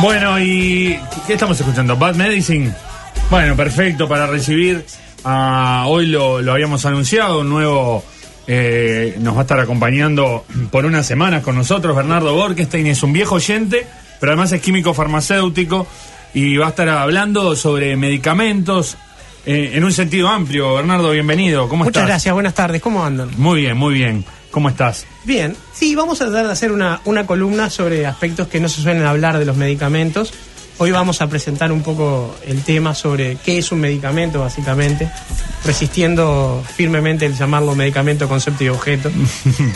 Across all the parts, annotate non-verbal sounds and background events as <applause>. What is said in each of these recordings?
Bueno, ¿y qué estamos escuchando? Bad Medicine. Bueno, perfecto para recibir. a hoy lo, lo habíamos anunciado, un nuevo eh, nos va a estar acompañando por unas semanas con nosotros. Bernardo Borkestein es un viejo oyente, pero además es químico farmacéutico y va a estar hablando sobre medicamentos eh, en un sentido amplio. Bernardo, bienvenido. ¿Cómo Muchas estás? gracias, buenas tardes. ¿Cómo andan? Muy bien, muy bien. ¿Cómo estás? Bien, sí, vamos a tratar de hacer una, una columna sobre aspectos que no se suelen hablar de los medicamentos. Hoy vamos a presentar un poco el tema sobre qué es un medicamento, básicamente, resistiendo firmemente el llamarlo medicamento, concepto y objeto.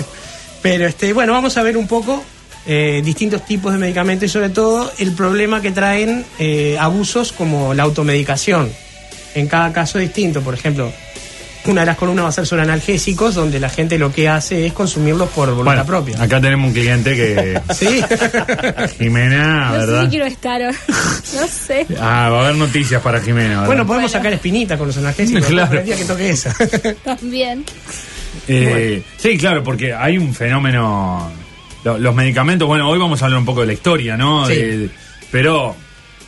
<laughs> Pero este, bueno, vamos a ver un poco eh, distintos tipos de medicamentos y sobre todo el problema que traen eh, abusos como la automedicación. En cada caso distinto, por ejemplo, una de las columnas va a ser sobre analgésicos, donde la gente lo que hace es consumirlos por voluntad Bueno, propia. acá tenemos un cliente que. <laughs> Sí. <laughs> Jimena, no sé ¿verdad? si quiero estar. <laughs> no sé. Ah, va a haber noticias para Jimena. ¿verdad? Bueno, podemos Bueno. sacar espinita con los analgésicos. Claro. Claro. El día que toque esa. También. Eh, Sí, claro, porque hay un fenómeno. lo- Los medicamentos, bueno, hoy vamos a hablar un poco de la historia, ¿no? Sí. De- pero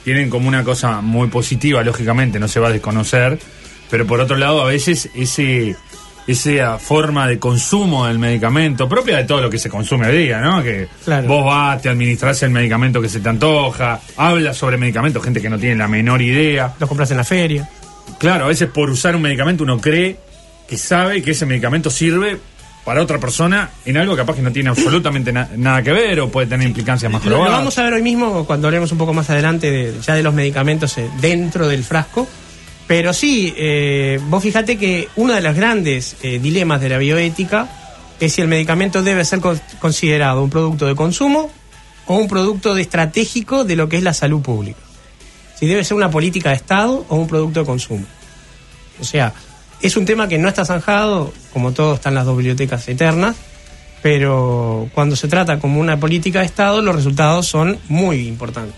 tienen como una cosa muy positiva, lógicamente, no se va a desconocer. Pero por otro lado, a veces ese esa forma de consumo del medicamento, propia de todo lo que se consume hoy día, ¿no? Que Claro. vos vas, te administras el medicamento que se te antoja, hablas sobre medicamentos, gente que no tiene la menor idea. los compras en la feria. Claro, a veces por usar un medicamento uno cree que sabe que ese medicamento sirve para otra persona en algo capaz que no tiene absolutamente na- nada que ver o puede tener implicancias más Lo, lo probadas. vamos a ver hoy mismo cuando hablemos un poco más adelante de- ya de los medicamentos eh, dentro del frasco. Pero sí, eh, vos fíjate que uno de los grandes eh, dilemas de la bioética es si el medicamento debe ser con- considerado un producto de consumo o un producto de estratégico de lo que es la salud pública. Si debe ser una política de Estado o un producto de consumo. O sea, es un tema que no está zanjado, como todo están las dos bibliotecas eternas, pero cuando se trata como una política de Estado, los resultados son muy importantes.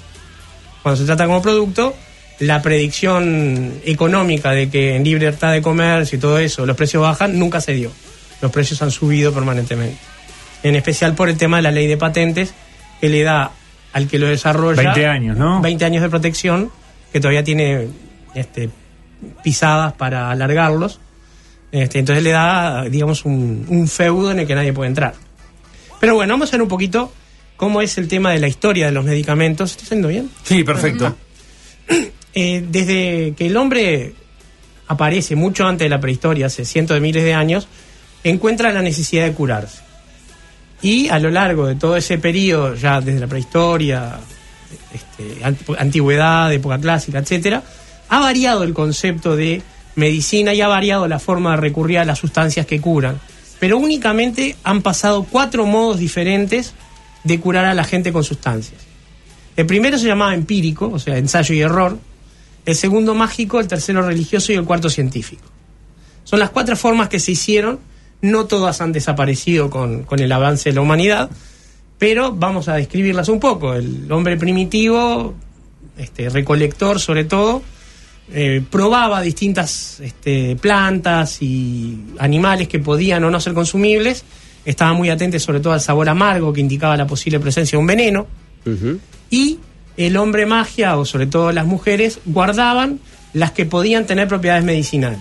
Cuando se trata como producto, la predicción económica de que en libertad de comercio y todo eso los precios bajan nunca se dio. Los precios han subido permanentemente. En especial por el tema de la ley de patentes, que le da al que lo desarrolla 20 años, ¿no? 20 años de protección, que todavía tiene este, pisadas para alargarlos. Este, entonces le da, digamos, un, un feudo en el que nadie puede entrar. Pero bueno, vamos a ver un poquito cómo es el tema de la historia de los medicamentos. ¿Estoy haciendo bien? Sí, perfecto. Eh, desde que el hombre aparece mucho antes de la prehistoria, hace cientos de miles de años, encuentra la necesidad de curarse. Y a lo largo de todo ese periodo, ya desde la prehistoria, este, ant- antigüedad, época clásica, etcétera, ha variado el concepto de medicina y ha variado la forma de recurrir a las sustancias que curan. Pero únicamente han pasado cuatro modos diferentes de curar a la gente con sustancias. El primero se llamaba empírico, o sea, ensayo y error. El segundo mágico, el tercero religioso y el cuarto científico. Son las cuatro formas que se hicieron. No todas han desaparecido con, con el avance de la humanidad, pero vamos a describirlas un poco. El hombre primitivo, este, recolector sobre todo, eh, probaba distintas este, plantas y animales que podían o no ser consumibles. Estaba muy atento sobre todo al sabor amargo que indicaba la posible presencia de un veneno y el hombre magia, o sobre todo las mujeres, guardaban las que podían tener propiedades medicinales.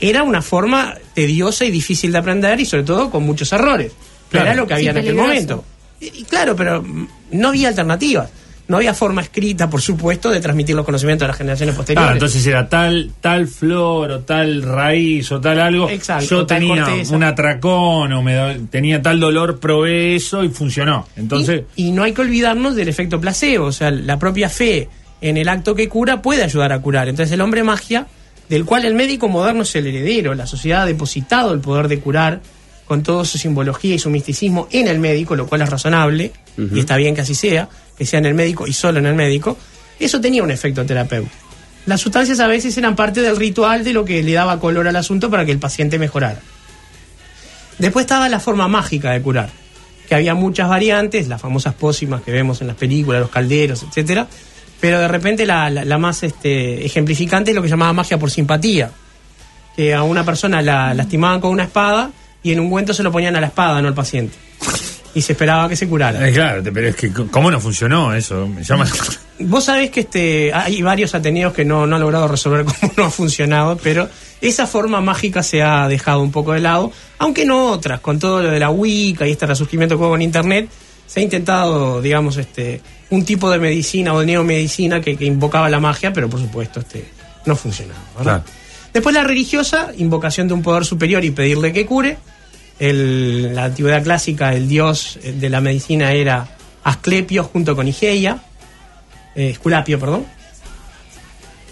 Era una forma tediosa y difícil de aprender y sobre todo con muchos errores. Claro. era lo que había Sí, en aquel momento. Y, y claro, pero no había alternativas. No había forma escrita, por supuesto, de transmitir los conocimientos a las generaciones posteriores. Claro, entonces era tal tal flor o tal raíz o tal algo. Exacto, Yo tenía corteza. un atracón o me do- tenía tal dolor, probé eso y funcionó. Entonces, y, y no hay que olvidarnos del efecto placebo, o sea, la propia fe en el acto que cura puede ayudar a curar. Entonces el hombre magia, del cual el médico moderno es el heredero, la sociedad ha depositado el poder de curar con toda su simbología y su misticismo en el médico, lo cual es razonable, y está bien que así sea, que sea en el médico y solo en el médico, eso tenía un efecto terapéutico. Las sustancias a veces eran parte del ritual de lo que le daba color al asunto para que el paciente mejorara. Después estaba la forma mágica de curar, que había muchas variantes, las famosas pócimas que vemos en las películas, los calderos, etcétera, pero de repente la, más este, ejemplificante es lo que llamaba magia por simpatía, que a una persona la lastimaban con una espada y en un ungüento se lo ponían a la espada, no al paciente. Y se esperaba que se curara. Eh, claro, pero es que, ¿cómo no funcionó eso? Me llama. Vos sabés que este hay varios ateneos que no, no han logrado resolver <laughs> cómo no ha funcionado, pero esa forma mágica se ha dejado un poco de lado, aunque no otras, con todo lo de la Wicca y este resurgimiento que hubo en Internet, se ha intentado, digamos, este un tipo de medicina o de neomedicina que, que invocaba la magia, pero por supuesto este no funcionaba. ¿verdad? Claro. Después la religiosa, invocación de un poder superior y pedirle que cure. El- la antigüedad clásica, el dios eh, de la medicina era Asclepio junto con Igeia, eh, Esculapio, perdón.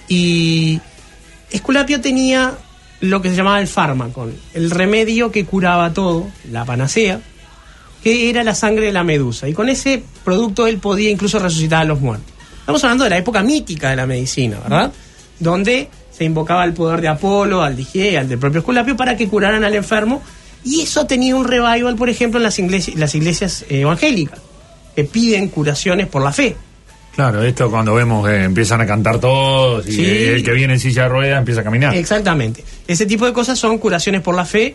Y Esculapio tenía lo que se llamaba el fármaco, el remedio que curaba todo, la panacea, que era la sangre de la medusa. Y con ese producto él podía incluso resucitar a los muertos. Estamos hablando de la época mítica de la medicina, ¿verdad? Donde se invocaba el poder de Apolo, al de Igea, al del propio Esculapio, para que curaran al enfermo. Y eso tenía un revival, por ejemplo, en las iglesias, las iglesias eh, evangélicas, que piden curaciones por la fe. Claro, esto cuando vemos que empiezan a cantar todos y Sí. el que viene en silla de ruedas empieza a caminar. Exactamente. Ese tipo de cosas son curaciones por la fe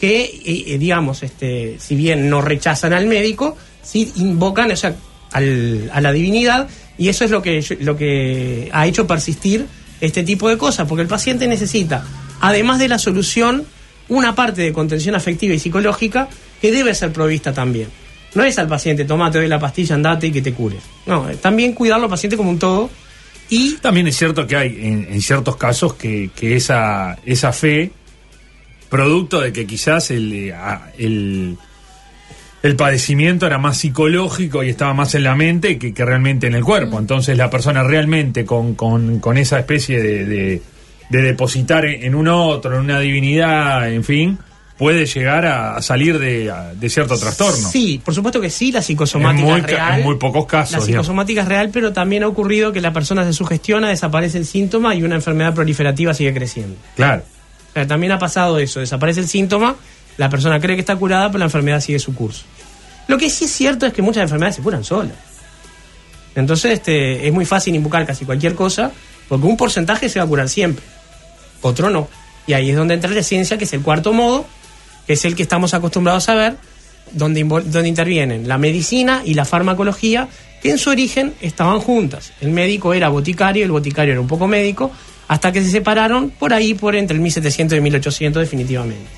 que, eh, eh, digamos, este, si bien no rechazan al médico, sí invocan o sea, al- a la divinidad y eso es lo que, lo que ha hecho persistir este tipo de cosas, porque el paciente necesita, además de la solución, una parte de contención afectiva y psicológica que debe ser provista también. No es al paciente, toma, te doy la pastilla, andate y que te cures. No, eh, también cuidarlo al paciente como un todo y También es cierto que hay en, en ciertos casos que, que esa, esa fe, producto de que quizás el, eh, el, el padecimiento era más psicológico y estaba más en la mente que, que realmente en el cuerpo. Entonces la persona realmente con, con, con esa especie de, de, de depositar en un otro, en una divinidad, en fin, puede llegar a, salir de, a- de cierto trastorno. Sí, por supuesto que sí, la psicosomática En muy real. en muy pocos casos, La digamos. psicosomática es real, pero también ha ocurrido que la persona se sugestiona, desaparece el síntoma y una enfermedad proliferativa sigue creciendo. Claro. O sea, también ha pasado eso, desaparece el síntoma, la persona cree que está curada, pero la enfermedad sigue su curso. Lo que sí es cierto es que muchas enfermedades se curan solas. Entonces este, es muy fácil invocar casi cualquier cosa, porque un porcentaje se va a curar siempre, otro no. Y ahí es donde entra la ciencia, que es el cuarto modo, que es el que estamos acostumbrados a ver, donde, donde intervienen la medicina y la farmacología, que en su origen estaban juntas. El médico era boticario, el boticario era un poco médico, hasta que se separaron por ahí, por entre el 1700 y 1800 definitivamente.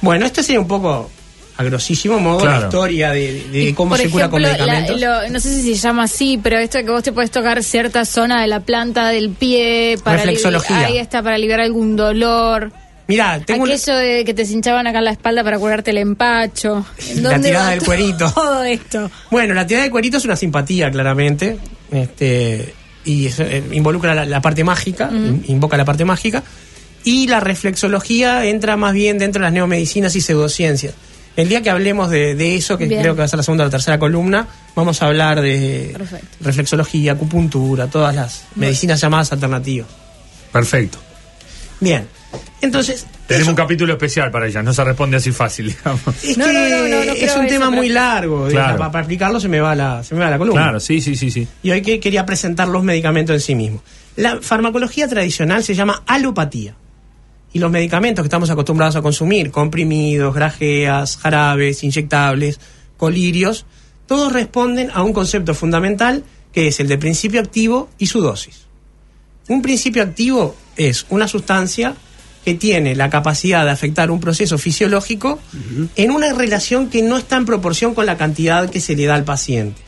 Bueno, esto sería un poco, a grosísimo modo, Claro. la historia de, de cómo por se cura con ejemplo, la- medicamentos. lo- no sé si se llama así, pero esto que vos te puedes tocar cierta zona de la planta del pie para Reflexología. ahí está para aliviar algún dolor. Mira, tengo Aquello de que te hinchaban acá en la espalda para curarte el empacho. ¿En La tirada va del todo <laughs> cuerito. Todo esto. Bueno, la tirada de cuerito es una simpatía, claramente. Este, y eh, involucra la, la parte mágica, in- invoca la parte mágica. Y la reflexología entra más bien dentro de las neomedicinas y pseudociencias. El día que hablemos de, de eso, que Bien. creo que va a ser la segunda o la tercera columna, vamos a hablar de Perfecto. reflexología, acupuntura, todas las medicinas llamadas alternativas. Perfecto. Bien, entonces... Tenemos eso- un capítulo especial para ella, no se responde así fácil, <laughs> digamos. es No, que no, no, no, no es un eso, tema pero- muy largo. Claro. Para, para explicarlo se me va la, se me va la columna. Claro, sí, sí, sí, sí. Y hoy que quería presentar los medicamentos en sí mismos. La farmacología tradicional se llama alopatía. Y los medicamentos que estamos acostumbrados a consumir, comprimidos, grajeas, jarabes, inyectables, colirios, todos responden a un concepto fundamental que es el de principio activo y su dosis. Un principio activo es una sustancia que tiene la capacidad de afectar un proceso fisiológico en una relación que no está en proporción con la cantidad que se le da al paciente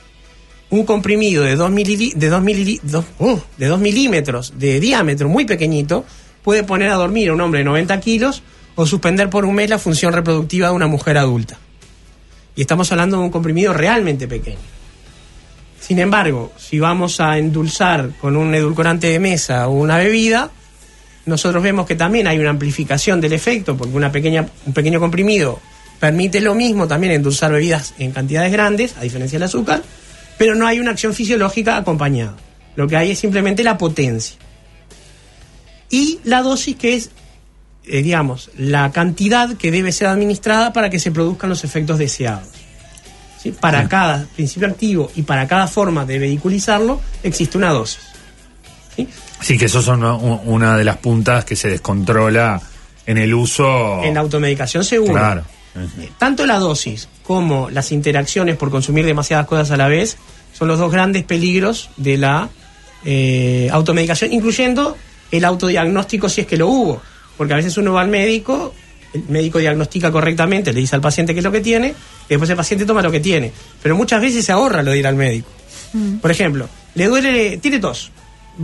un comprimido de 2 de dos milili- dos- uh, de dos milímetros de diámetro muy pequeñito puede poner a dormir a un hombre de 90 kilos o suspender por un mes la función reproductiva de una mujer adulta. Y estamos hablando de un comprimido realmente pequeño. Sin embargo, si vamos a endulzar con un edulcorante de mesa o una bebida, nosotros vemos que también hay una amplificación del efecto, porque una pequeña, un pequeño comprimido permite lo mismo también endulzar bebidas en cantidades grandes, a diferencia del azúcar, pero no hay una acción fisiológica acompañada. Lo que hay es simplemente la potencia. Y la dosis que es, eh, digamos, la cantidad que debe ser administrada para que se produzcan los efectos deseados. ¿Sí? Para cada principio activo y para cada forma de vehiculizarlo existe una dosis. ¿Sí? Sí, que eso son una, de las puntas que se descontrola en el uso. En la automedicación seguro. Claro. Tanto la dosis como las interacciones por consumir demasiadas cosas a la vez son los dos grandes peligros de la eh, automedicación, incluyendo el autodiagnóstico si es que lo hubo. Porque a veces uno va al médico, el médico diagnostica correctamente, le dice al paciente qué es lo que tiene, y después el paciente toma lo que tiene. Pero muchas veces se ahorra lo de ir al médico. Por ejemplo, le duele, tiene tos,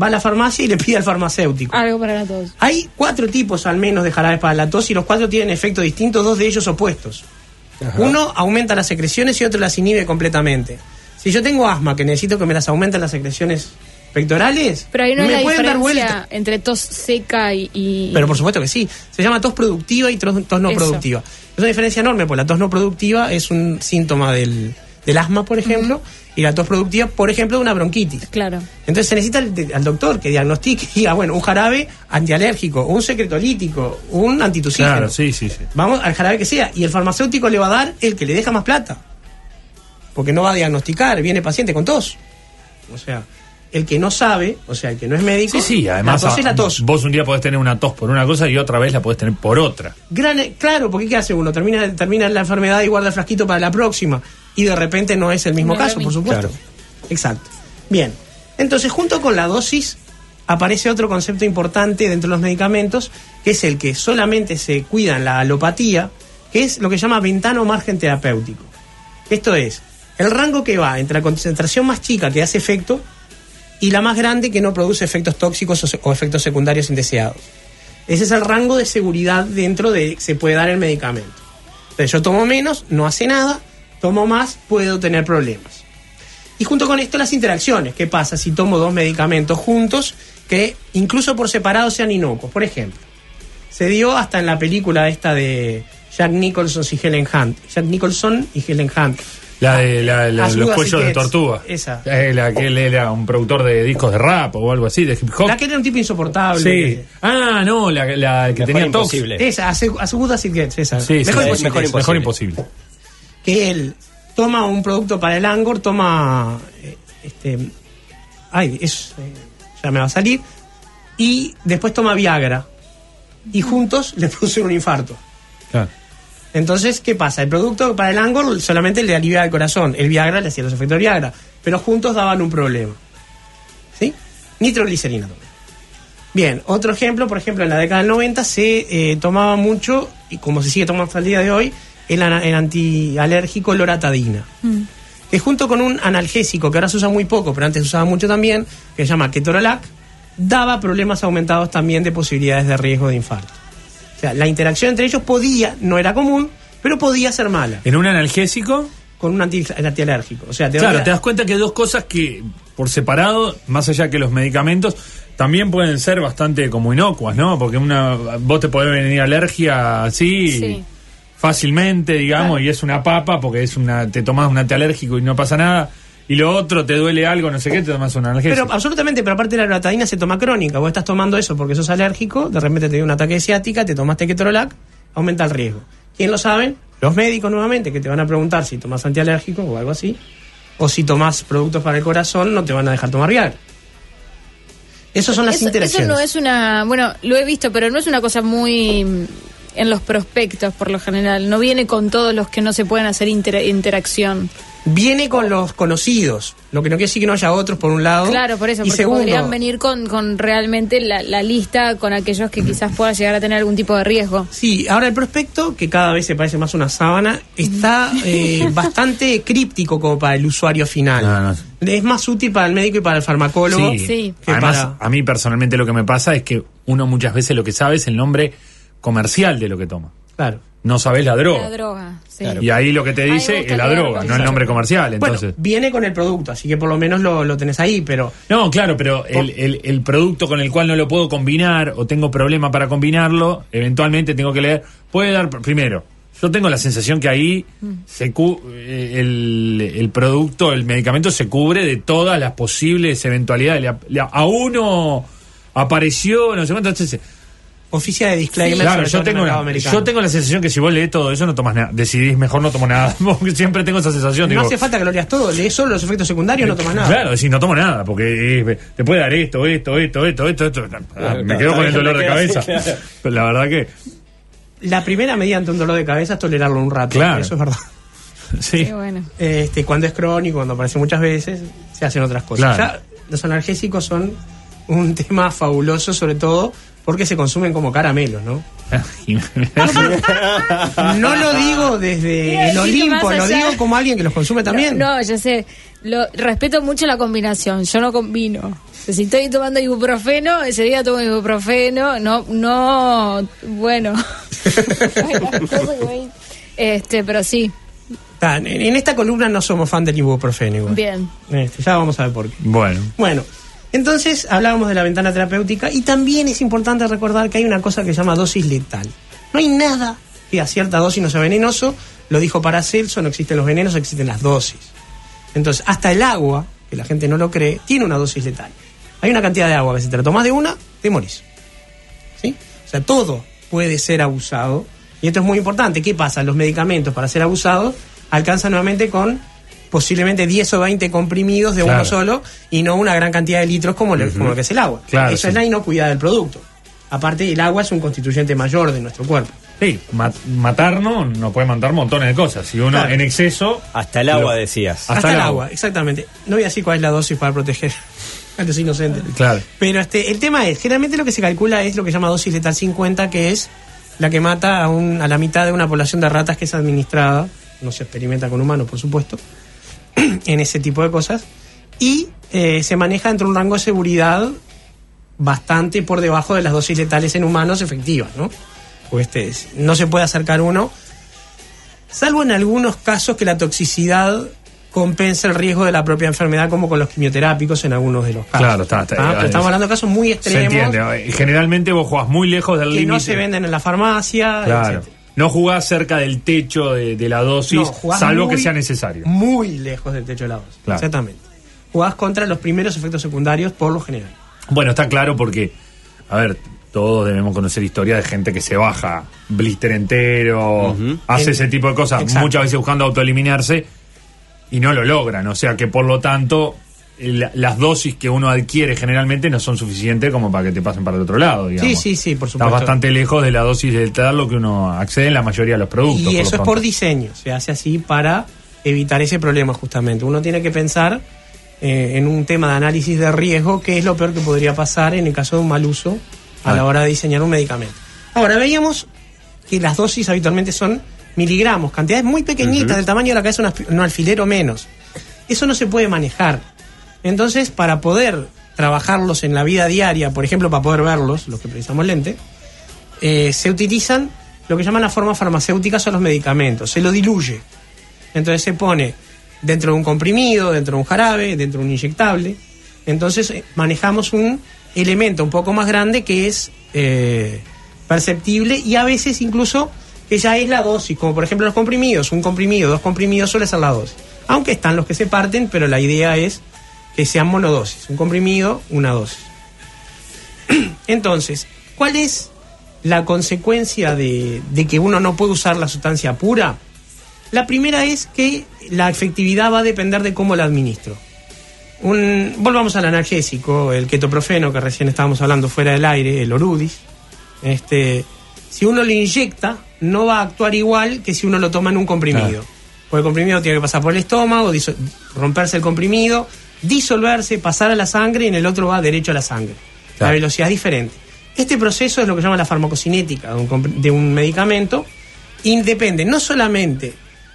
va a la farmacia y le pide al farmacéutico. Algo para la tos. Hay cuatro tipos al menos de jarabes para la tos y los cuatro tienen efectos distintos, dos de ellos opuestos. Uno aumenta las secreciones y otro las inhibe completamente. Si yo tengo asma, que necesito que me las aumenten las secreciones pectorales, Pero ahí no me hay la pueden dar diferencia vuelta. entre tos seca y, y- Pero por supuesto que sí. Se llama tos productiva y tos, tos no Eso. productiva. Es una diferencia enorme, porque la tos no productiva es un síntoma del, del asma, por ejemplo, y la tos productiva, por ejemplo, de una bronquitis. Claro. Entonces se necesita al, al doctor que diagnostique y diga, bueno, un jarabe antialérgico, un secretolítico, un antitusígeno. Claro, sí, sí, sí. Vamos al jarabe que sea. Y el farmacéutico le va a dar el que le deja más plata. Porque no va a diagnosticar, viene paciente con tos. O sea, el que no sabe, o sea, el que no es médico, Sí, sí, además la tos es a- la tos. vos un día podés tener una tos por una cosa y otra vez la podés tener por otra. Gran- claro, porque ¿qué hace uno? Termina, termina la enfermedad y guarda el frasquito para la próxima. Y de repente no es el mismo No es caso, por supuesto. Exacto. Bien. Entonces, junto con la dosis, aparece otro concepto importante dentro de los medicamentos, que es el que solamente se cuida en la alopatía, que es lo que se llama ventana o margen terapéutico. Esto es, el rango que va entre la concentración más chica que hace efecto y la más grande que no produce efectos tóxicos o, efectos secundarios indeseados. Ese es el rango de seguridad dentro de que se puede dar el medicamento. Entonces yo tomo menos, no hace nada, tomo más, puedo tener problemas. Y junto con esto las interacciones. ¿Qué pasa si tomo dos medicamentos juntos que incluso por separado sean inocuos? Por ejemplo, se dio hasta en la película esta de Jack Nicholson y Helen Hunt. Jack Nicholson y Helen Hunt. La de la- la- los cuellos de tortuga. Esa. Eh, la que él era un productor de discos de rap o algo así, de hip hop. La que era un tipo insoportable. Sí. Ah, no, la, la que Mejor tenía tox. imposible. Esa, As It Gets, esa. Sí, Mejor sí, imposible. mejor es mejor imposible. que él toma un producto para el Angor, toma eh, este ay, es, eh, ya me va a salir y después toma Viagra y juntos le <laughs> producen un infarto. Claro. Entonces, ¿qué pasa? El producto para el Angor solamente le alivia el corazón, el Viagra le hacía los efectos de Viagra, pero juntos daban un problema. ¿Sí? Nitroglicerina también. Bien, otro ejemplo, por ejemplo, en la década del 90 se eh, tomaba mucho, y como se sigue tomando hasta el día de hoy, el, antialérgico loratadina. Que junto con un analgésico, que ahora se usa muy poco, pero antes se usaba mucho también, que se llama ketorolac, daba problemas aumentados también de posibilidades de riesgo de infarto. O sea, la interacción entre ellos podía, no era común, pero podía ser mala, En un analgésico, con un anti- antialérgico. O sea, te claro, da- te das cuenta que hay dos cosas que por separado, más allá que los medicamentos, también pueden ser bastante como inocuas, ¿no? Porque una vos te podés venir alergia así Sí. fácilmente, digamos, y es una papa porque es una te tomás un antialérgico y no pasa nada. Y lo otro, te duele algo, no sé qué, te tomas un analgésico. Pero absolutamente, pero aparte la loratadina se toma crónica. Vos estás tomando eso porque sos alérgico, de repente te dio un ataque de ciática, te tomaste ketorolac, aumenta el riesgo. ¿Quién lo saben? Los médicos nuevamente, que te van a preguntar si tomas antialérgico o algo así. O si tomas productos para el corazón, no te van a dejar tomar Viagra. Esas son las Eso, eso interacciones. no es una. Bueno, lo he visto, pero no es una cosa muy. En los prospectos, por lo general. No viene con todos los que no se pueden hacer inter- interacción. Viene con los conocidos, lo que no quiere decir que no haya otros por un lado. Claro, por eso, y porque segundo, podrían venir con, con realmente la, la lista con aquellos que quizás puedan llegar a tener algún tipo de riesgo. Sí, ahora el prospecto, que cada vez se parece más a una sábana, está eh, <laughs> bastante críptico como para el usuario final. No, no. Es más útil para el médico y para el farmacólogo. Sí. Sí. que Además, para- a mí personalmente lo que me pasa es que uno muchas veces lo que sabe es el nombre comercial de lo que toma. Claro. No sabes la droga. La droga, sí. Claro. Y ahí lo que te dice es la droga, no el nombre comercial. Entonces. Bueno, viene con el producto, así que por lo menos lo, lo tenés ahí, pero No, claro, pero el, el- el producto con el cual no lo puedo combinar o tengo problema para combinarlo, eventualmente tengo que leer. Puede dar, primero, yo tengo la sensación que ahí se cu- eh, el, el producto, el medicamento se cubre de todas las posibles eventualidades. Le le a uno apareció, no sé cuánto, entonces, oficia de disclaimer Claro, sobre todo yo tengo, mercado una- americano. yo tengo la sensación que si vos lees todo eso no tomas nada. Decidís mejor no tomo nada. <laughs> Siempre tengo esa sensación. No digo, hace falta que lo leas todo, lees solo los efectos secundarios, no tomas nada. Claro, decís, no tomo nada, porque eh, te puede dar esto, esto, esto, esto, esto, esto. Ah, me Claro, quedo con el dolor de cabeza. claro. Pero la verdad que. <laughs> la primera medida ante un dolor de cabeza es tolerarlo un rato. Claro. Eso es verdad. <laughs> Sí. Qué bueno. Este, cuando es crónico, cuando aparece muchas veces, se hacen otras cosas. Claro. Ya, los analgésicos son un tema fabuloso, sobre todo porque se consumen como caramelos, ¿no? <laughs> No lo digo desde el Olimpo, lo digo como alguien que los consume también. No, no, ya sé. Lo, respeto mucho la combinación. Yo no combino. Si estoy tomando ibuprofeno, ese día tomo ibuprofeno. No, no, bueno. <laughs> Este, pero sí, en esta columna no somos fan del ibuprofeno. igual. bien. Este, ya vamos a ver por qué. Bueno. Bueno, entonces hablábamos de la ventana terapéutica y también es importante recordar que hay una cosa que se llama dosis letal. No hay nada que a cierta dosis no sea venenoso, lo dijo Paracelso, no existen los venenos, existen las dosis. Entonces, hasta el agua, que la gente no lo cree, tiene una dosis letal. Hay una cantidad de agua que si te la de una, te morís. ¿Sí? O sea, todo puede ser abusado. Y esto es muy importante. ¿Qué pasa? Los medicamentos para ser abusados alcanzan nuevamente con posiblemente 10 o 20 comprimidos de Claro. uno solo y no una gran cantidad de litros como, lo- como lo que es el agua. Claro, Eso sí. es la inocuidad del producto. Aparte, el agua es un constituyente mayor de nuestro cuerpo. Sí, ma- matarnos nos puede matar montones de cosas. Si uno Claro. en exceso. Hasta el agua Lo- decías. Hasta Hasta, el el agua. agua. exactamente. No voy a decir cuál es la dosis para proteger a los inocentes. Claro. Pero este, el tema es, generalmente lo que se calcula es lo que se llama dosis letal 50, que es la que mata a, un- a la mitad de una población de ratas que es administrada, no se experimenta con humanos, por supuesto, <clears throat> en ese tipo de cosas, y eh, se maneja dentro de un rango de seguridad bastante por debajo de las dosis letales en humanos efectivas, ¿no? Pues este, es- no se puede acercar uno, salvo en algunos casos que la toxicidad compensa el riesgo de la propia enfermedad, como con los quimioterápicos en algunos de los casos. Claro, está- está- Ah, pero es- estamos hablando de casos muy Se extremos entiende. Generalmente vos jugás muy lejos del que límite. no se venden en la farmacia, Claro. No jugás cerca del techo de, de la dosis, No, salvo muy- que sea necesario. Muy lejos del techo de la dosis. Claro. Exactamente. Jugás contra los primeros efectos secundarios por lo general. Bueno, está claro porque, a ver, todos debemos conocer historia de gente que se baja blister entero, hace ese tipo de cosas, Exacto. muchas veces buscando autoeliminarse y no lo logran. O sea que por lo tanto, la- las dosis que uno adquiere generalmente no son suficientes como para que te pasen para el otro lado. Digamos. Sí, sí, sí, por Estás supuesto. bastante lejos de la dosis letal lo que uno accede en la mayoría de los productos. Y eso es por diseño, se hace así para evitar ese problema justamente. Uno tiene que pensar eh, en un tema de análisis de riesgo, qué es lo peor que podría pasar en el caso de un mal uso a la hora de diseñar un medicamento. Ahora, veíamos que las dosis habitualmente son miligramos, cantidades muy pequeñitas, del tamaño de la cabeza, de un aspi- un alfiler o menos. Eso no se puede manejar. Entonces, para poder trabajarlos en la vida diaria, por ejemplo, para poder verlos, los que precisamos lente, eh, se utilizan lo que llaman las formas farmacéuticas o los medicamentos. Se lo diluye. Entonces se pone dentro de un comprimido, dentro de un jarabe, dentro de un inyectable. Entonces eh, manejamos un elemento un poco más grande que es eh, perceptible y a veces incluso que ya es la dosis, como por ejemplo los comprimidos. Un comprimido, dos comprimidos suele ser la dosis. Aunque están los que se parten, pero la idea es que sean monodosis. Un comprimido, una dosis. <clears throat> Entonces, ¿cuál es la consecuencia de, de que uno no puede usar la sustancia pura? La primera es que la efectividad va a depender de cómo la administro. Un, volvamos al analgésico, el ketoprofeno que recién estábamos hablando fuera del aire, el orudis. Este, si uno lo inyecta, no va a actuar igual que si uno lo toma en un comprimido. Claro. Porque el comprimido tiene que pasar por el estómago, romperse el comprimido, disolverse, pasar a la sangre y en el otro va derecho a la sangre. La Claro. velocidad es diferente. Este proceso es lo que llama la farmacocinética de un, de un medicamento y depende no solamente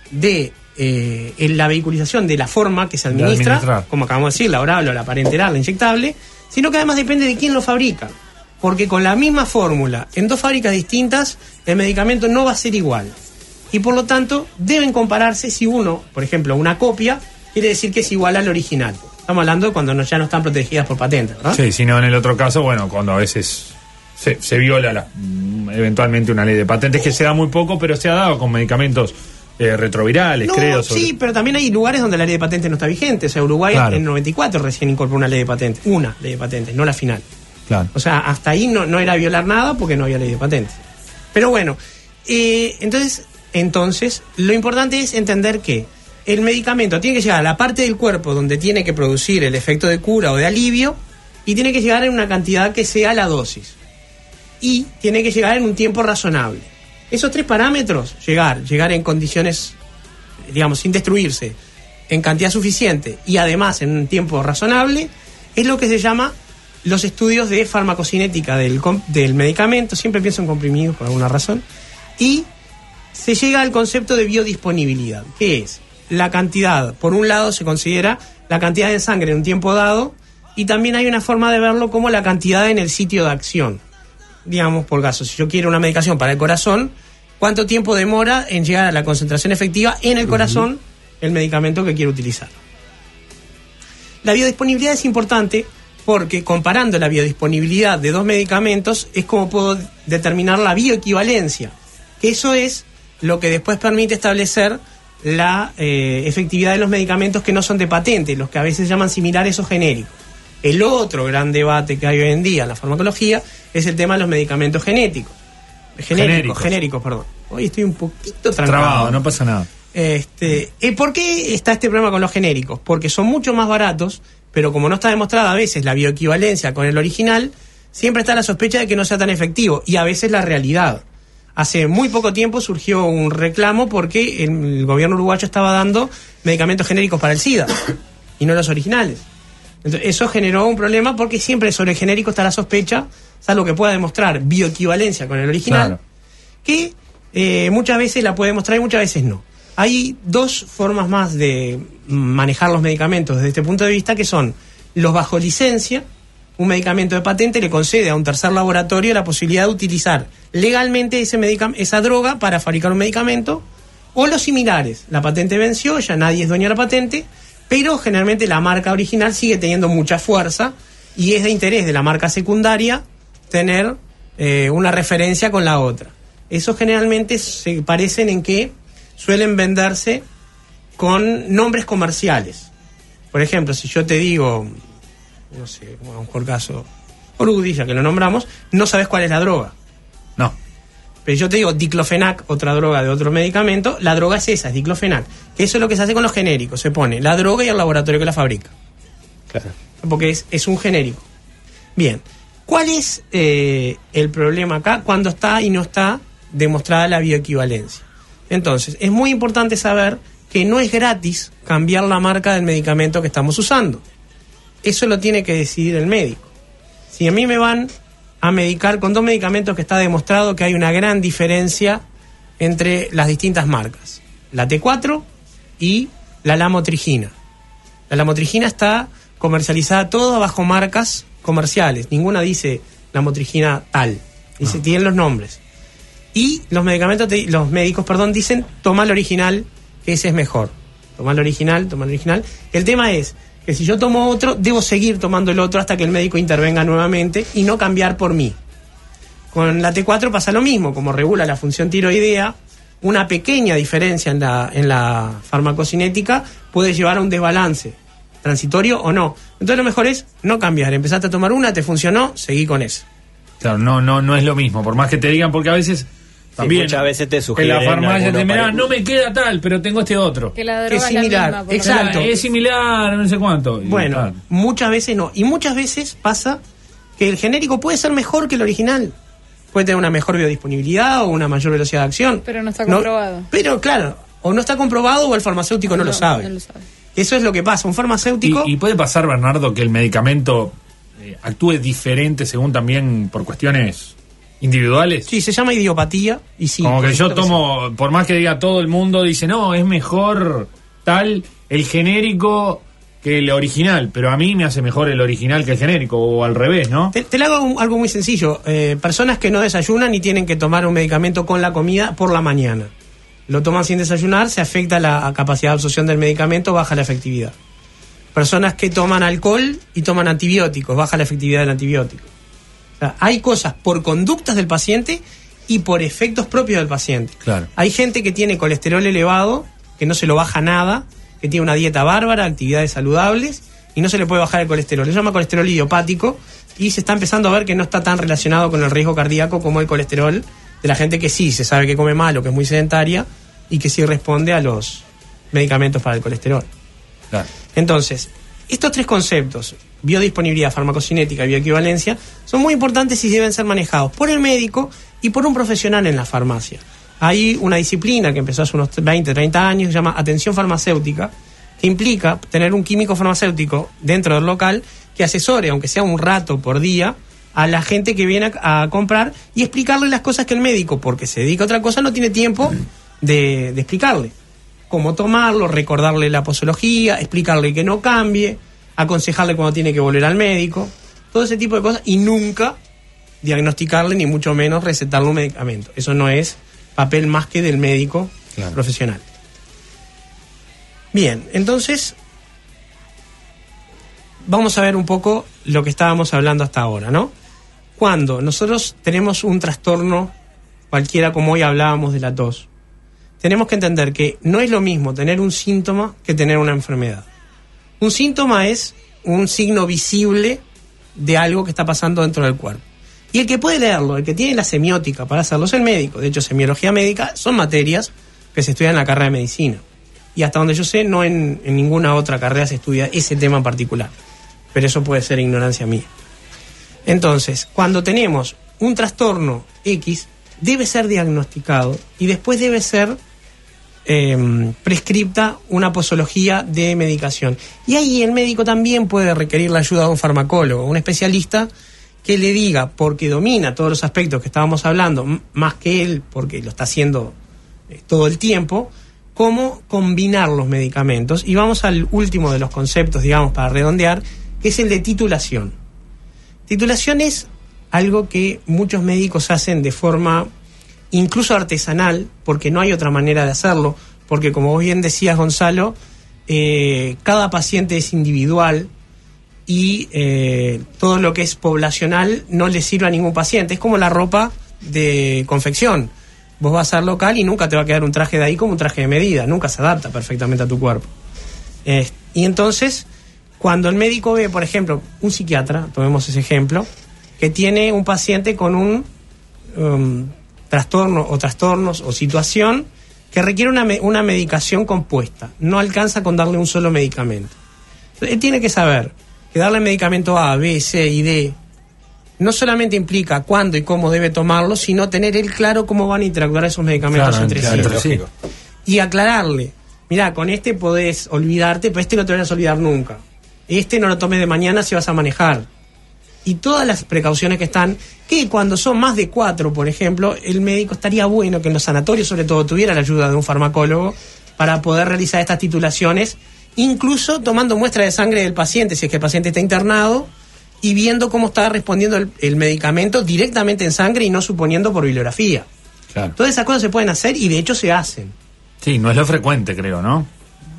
de eh, en la vehiculización de la forma que se administra, como acabamos de decir, la oral o la parenteral, la inyectable, sino que además depende de quién lo fabrica. Porque con la misma fórmula, en dos fábricas distintas, el medicamento no va a ser igual. Y por lo tanto, deben compararse si uno, por ejemplo, una copia, quiere decir que es igual al original. Estamos hablando cuando no, ya no están protegidas por patente, ¿verdad? Sí, si no, en el otro caso, bueno, cuando a veces se, se viola la- mm, eventualmente una ley de patentes, que se da muy poco, pero se ha dado con medicamentos eh, retrovirales, No, creo. sobre- sí, pero también hay lugares donde la ley de patentes no está vigente. O sea, Uruguay Claro. en el 94 recién incorporó una ley de patentes. Una ley de patentes, no la final. Claro. O sea, hasta ahí no, no era violar nada porque no había ley de patentes. Pero bueno, eh, entonces, entonces, lo importante es entender que el medicamento tiene que llegar a la parte del cuerpo donde tiene que producir el efecto de cura o de alivio y tiene que llegar en una cantidad que sea la dosis. Y tiene que llegar en un tiempo razonable. Esos tres parámetros, llegar, llegar en condiciones, digamos, sin destruirse, en cantidad suficiente y además en un tiempo razonable, es lo que se llama los estudios de farmacocinética del, del medicamento, siempre pienso en comprimidos por alguna razón, y se llega al concepto de biodisponibilidad, que es la cantidad, por un lado se considera la cantidad de sangre en un tiempo dado, y también hay una forma de verlo como la cantidad en el sitio de acción. Digamos, por caso, si yo quiero una medicación para el corazón, ¿cuánto tiempo demora en llegar a la concentración efectiva en el corazón el medicamento que quiero utilizar? La biodisponibilidad es importante porque comparando la biodisponibilidad de dos medicamentos es como puedo determinar la bioequivalencia, que eso es lo que después permite establecer la eh, efectividad de los medicamentos que no son de patente, los que a veces llaman similares o genéricos. El otro gran debate que hay hoy en día en la farmacología es el tema de los medicamentos genéticos. Genéricos, Genéricos. genéricos, perdón. Hoy estoy un poquito trancado. Trabado, no pasa nada. Este, ¿y ¿Por qué está este problema con los genéricos? Porque son mucho más baratos, pero como no está demostrada a veces la bioequivalencia con el original, siempre está la sospecha de que no sea tan efectivo y a veces la realidad. Hace muy poco tiempo surgió un reclamo porque el, gobierno uruguayo estaba dando medicamentos genéricos para el SIDA y no los originales. Entonces, eso generó un problema porque siempre sobre el genérico está la sospecha, salvo que pueda demostrar bioequivalencia con el original, Claro. que eh, muchas veces la puede mostrar y muchas veces no. Hay dos formas más de manejar los medicamentos desde este punto de vista, que son los bajo licencia. Un medicamento de patente le concede a un tercer laboratorio la posibilidad de utilizar legalmente ese esa droga para fabricar un medicamento, o los similares. La patente venció, ya nadie es dueño de la patente, pero generalmente la marca original sigue teniendo mucha fuerza y es de interés de la marca secundaria tener eh, una referencia con la otra. Esos generalmente se parecen en que suelen venderse con nombres comerciales. Por ejemplo, si yo te digo, no sé, como a lo mejor caso, Orudi, ya que lo nombramos, no sabes cuál es la droga. No. Pero yo te digo diclofenac, otra droga de otro medicamento, la droga es esa, es diclofenac. Que eso es lo que se hace con los genéricos. Se pone la droga y el laboratorio que la fabrica. Claro. Porque es, es un genérico. Bien, ¿cuál es eh, el problema acá cuando está y no está demostrada la bioequivalencia? Entonces, es muy importante saber que no es gratis cambiar la marca del medicamento que estamos usando. Eso lo tiene que decidir el médico. Si a mí me van a medicar con dos medicamentos que está demostrado que hay una gran diferencia entre las distintas marcas, la T4 y la lamotrigina. La lamotrigina está comercializada toda bajo marcas comerciales. Ninguna dice lamotrigina tal. Dice, tienen los nombres. Y los medicamentos, te- los médicos, perdón, dicen toma el original, que ese es mejor. Toma el original, toma el original. El tema es que si yo tomo otro, debo seguir tomando el otro hasta que el médico intervenga nuevamente y no cambiar por mí. Con la T4 pasa lo mismo, como regula la función tiroidea, una pequeña diferencia en la, en la farmacocinética puede llevar a un desbalance, transitorio o no. Entonces lo mejor es no cambiar, empezaste a tomar una, te funcionó, seguí con eso. Claro, no, no, no es lo mismo. Por más que te digan, porque a veces también. muchas veces te En sugieren la farmacia te mirá, no me queda tal, pero tengo este otro. Que la droga es es la similar, misma, exacto. Es similar, no sé cuánto. Y, Bueno, claro. muchas veces no. Y muchas veces pasa que el genérico puede ser mejor que el original. Puede tener una mejor biodisponibilidad o una mayor velocidad de acción. Pero no está comprobado. pero claro, o no está comprobado o el farmacéutico no, lo sabe. no lo sabe. Eso es lo que pasa. Un farmacéutico... Y, y puede pasar, Bernardo, que el medicamento eh, actúe diferente según también por cuestiones individuales. Sí, se llama idiopatía y sí. Como que yo tomo, por más que diga todo el mundo, dice, no, es mejor tal el genérico que el original, pero a mí me hace mejor el original que el genérico, o al revés, ¿no? Te, te le hago un- algo muy sencillo. Eh, personas que no desayunan y tienen que tomar un medicamento con la comida por la mañana. Lo toman sin desayunar, se afecta la capacidad de absorción del medicamento, baja la efectividad. Personas que toman alcohol y toman antibióticos, baja la efectividad del antibiótico. Sea, hay cosas por conductas del paciente y por efectos propios del paciente. Claro. Hay gente que tiene colesterol elevado, que no se lo baja nada, que tiene una dieta bárbara, actividades saludables, y no se le puede bajar el colesterol. Se llama colesterol idiopático y se está empezando a ver que no está tan relacionado con el riesgo cardíaco como el colesterol de la gente que sí se sabe que come mal o que es muy sedentaria y que sí responde a los medicamentos para el colesterol. Claro. Entonces, estos tres conceptos, biodisponibilidad, farmacocinética y bioequivalencia, son muy importantes y deben ser manejados por el médico y por un profesional en la farmacia. hay una disciplina que empezó hace unos 20, 30 años que se llama atención farmacéutica, que implica tener un químico farmacéutico dentro del local que asesore, aunque sea un rato por día, a la gente que viene a, comprar y explicarle las cosas que el médico, porque se dedica a otra cosa, no tiene tiempo de, de explicarle. Cómo tomarlo, recordarle la posología, explicarle que no cambie, aconsejarle cuando tiene que volver al médico, todo ese tipo de cosas y nunca diagnosticarle ni mucho menos recetarle un medicamento. Eso no es papel más que del médico Claro. profesional. Bien, entonces vamos a ver un poco lo que estábamos hablando hasta ahora, ¿no? Cuando nosotros tenemos un trastorno, cualquiera como hoy hablábamos de la tos, tenemos que entender que no es lo mismo tener un síntoma que tener una enfermedad. Un síntoma es un signo visible de algo que está pasando dentro del cuerpo. Y el que puede leerlo, el que tiene la semiótica para hacerlo es el médico. De hecho, semiología médica son materias que se estudian en la carrera de medicina. Y hasta donde yo sé, no en, en ninguna otra carrera se estudia ese tema en particular. Pero eso puede ser ignorancia mía. Entonces, cuando tenemos un trastorno X, debe ser diagnosticado y después debe ser eh, prescripta una posología de medicación. Y ahí el médico también puede requerir la ayuda de un farmacólogo, un especialista que le diga, porque domina todos los aspectos que estábamos hablando, más que él, porque lo está haciendo eh, todo el tiempo, cómo combinar los medicamentos. Y vamos al último de los conceptos, digamos, para redondear, que es el de titulación. Titulación es algo que muchos médicos hacen de forma incluso artesanal, porque no hay otra manera de hacerlo, porque como vos bien decías, Gonzalo, eh, cada paciente es individual y eh, todo lo que es poblacional no le sirve a ningún paciente. Es como la ropa de confección. Vos vas a ser local y nunca te va a quedar un traje de ahí como un traje de medida, nunca se adapta perfectamente a tu cuerpo. Eh, y entonces, cuando el médico ve, por ejemplo, un psiquiatra, tomemos ese ejemplo, que tiene un paciente con un um, trastorno o trastornos o situación que requiere una, me- una medicación compuesta, no alcanza con darle un solo medicamento. Entonces, Él tiene que saber que darle medicamento A, B, C y D no solamente implica cuándo y cómo debe tomarlo, sino tener él claro cómo van a interactuar esos medicamentos Claro, entre claro, sí entre sí. y aclararle, mira, con este podés olvidarte, pero este no te vas a olvidar nunca. Este no lo tomes de mañana si vas a manejar. Y todas las precauciones que están, que cuando son más de cuatro, por ejemplo, el médico estaría bueno que en los sanatorios sobre todo tuviera la ayuda de un farmacólogo para poder realizar estas titulaciones, incluso tomando muestra de sangre del paciente, si es que el paciente está internado, y viendo cómo está respondiendo el, el medicamento directamente en sangre y no suponiendo por bibliografía. Claro. Todas esas cosas se pueden hacer y de hecho se hacen. Sí, no es lo frecuente, creo, ¿no?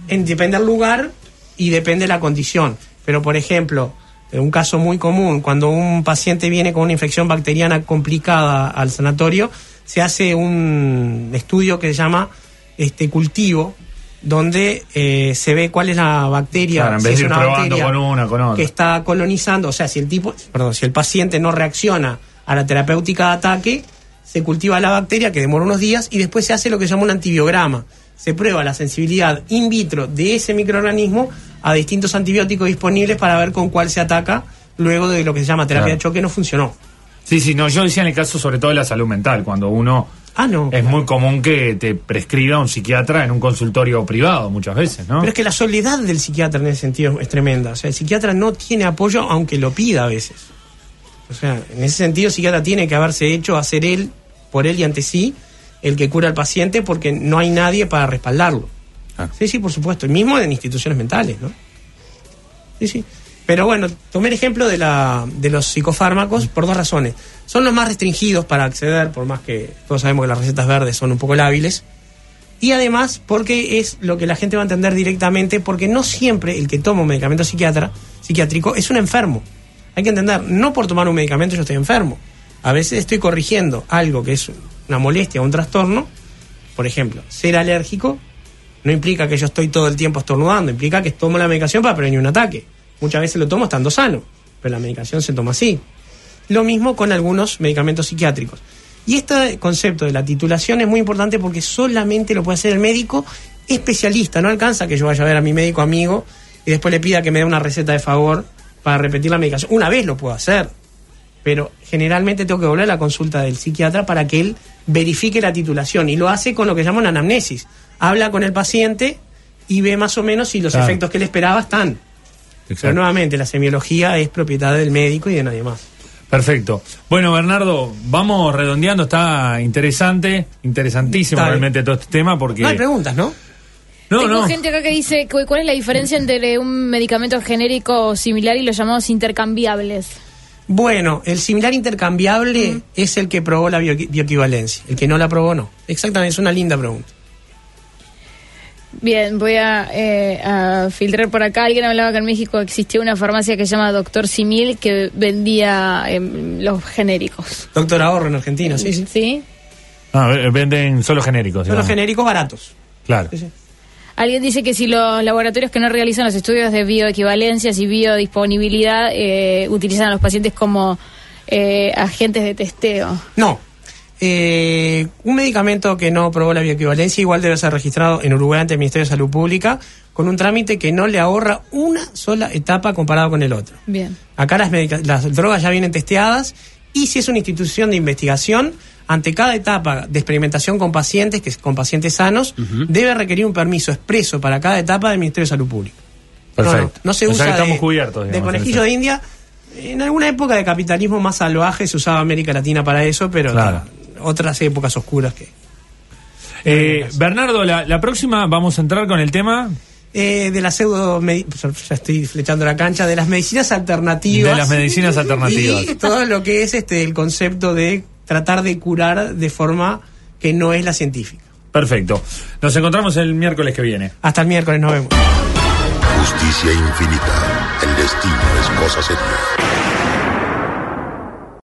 En- depende del lugar y depende de la condición. Pero, por ejemplo, un caso muy común, cuando un paciente viene con una infección bacteriana complicada al sanatorio, se hace un estudio que se llama este cultivo, donde eh, se ve cuál es la bacteria, Claro, en vez de ir una probando bacteria con una, con otra. que está colonizando, o sea, si el tipo, perdón, si el paciente no reacciona a la terapéutica de ataque, se cultiva la bacteria que demora unos días y después se hace lo que se llama un antibiograma. Se prueba la sensibilidad in vitro de ese microorganismo a distintos antibióticos disponibles para ver con cuál se ataca luego de lo que se llama terapia Claro. de choque no funcionó. Sí, sí, no, yo decía en el caso sobre todo de la salud mental, cuando uno Ah, no. es muy común que te prescriba un psiquiatra en un consultorio privado muchas veces, ¿no? Pero es que la soledad del psiquiatra en ese sentido es tremenda. O sea, el psiquiatra no tiene apoyo aunque lo pida a veces. O sea, en ese sentido el psiquiatra tiene que haberse hecho hacer él, por él y ante sí, el que cura al paciente porque no hay nadie para respaldarlo. Ah. Sí, sí, por supuesto. Y mismo en instituciones mentales, ¿no? Sí, sí. Pero bueno, tomé el ejemplo de, la, de los psicofármacos por dos razones. Son los más restringidos para acceder, por más que todos sabemos que las recetas verdes son un poco lábiles. Y además porque es lo que la gente va a entender directamente, porque no siempre el que toma un medicamento psiquiatra, psiquiátrico es un enfermo. Hay que entender, no por tomar un medicamento yo estoy enfermo. A veces estoy corrigiendo algo que es una molestia o un trastorno. Por ejemplo, ser alérgico no implica que yo estoy todo el tiempo estornudando, implica que tomo la medicación para prevenir un ataque. Muchas veces lo tomo estando sano, pero la medicación se toma así. Lo mismo con algunos medicamentos psiquiátricos. Y este concepto de la titulación es muy importante porque solamente lo puede hacer el médico especialista. No alcanza que yo vaya a ver a mi médico amigo y después le pida que me dé una receta de favor para repetir la medicación. Una vez lo puedo hacer, pero generalmente tengo que volver a la consulta del psiquiatra para que él verifique la titulación y lo hace con lo que llama una anamnesis. Habla con el paciente y ve más o menos si los Claro. efectos que él esperaba están. Pero nuevamente, la semiología es propiedad del médico y de nadie más. Perfecto. Bueno, Bernardo, vamos redondeando, está interesante, interesantísimo realmente todo este tema porque... No hay preguntas, ¿no? No, Tengo no. gente acá que dice cu- cuál es la diferencia entre un medicamento genérico similar y los llamados intercambiables. Bueno, el similar intercambiable es el que probó la bio- bioequivalencia. El que no la probó, no. Exactamente, es una linda pregunta. Bien, voy a, eh, a filtrar por acá. Alguien hablaba que en México existía una farmacia que se llama Doctor Simil que vendía em, los genéricos. Doctor Ahorro en Argentina, sí, sí. ¿Sí? Ah, venden solo genéricos. Digamos. genéricos baratos. Claro. Sí, sí. Alguien dice que si los laboratorios que no realizan los estudios de bioequivalencias y biodisponibilidad eh, utilizan a los pacientes como eh, agentes de testeo. No. Eh, un medicamento que no probó la bioequivalencia igual debe ser registrado en Uruguay ante el Ministerio de Salud Pública con un trámite que no le ahorra una sola etapa comparado con el otro. Bien. Acá las, las drogas ya vienen testeadas y si es una institución de investigación, ante cada etapa de experimentación con pacientes, que es con pacientes sanos, debe requerir un permiso expreso para cada etapa del Ministerio de Salud Pública. No, no, Perfecto. No, se O sea usa que estamos de, cubiertos, de digamos, conejillo de India. En alguna época de capitalismo más salvaje se usaba América Latina para eso, pero Claro. otras épocas oscuras que... Eh, Bernardo, la, la próxima vamos a entrar con el tema Eh, de la pseudo... Ya estoy flechando la cancha, de las medicinas alternativas. de las medicinas <laughs> alternativas. Y todo lo que es este el concepto de tratar de curar de forma que no es la científica. Perfecto. Nos encontramos el miércoles que viene. Hasta el miércoles, nos vemos. Justicia infinita. El destino es cosa seria.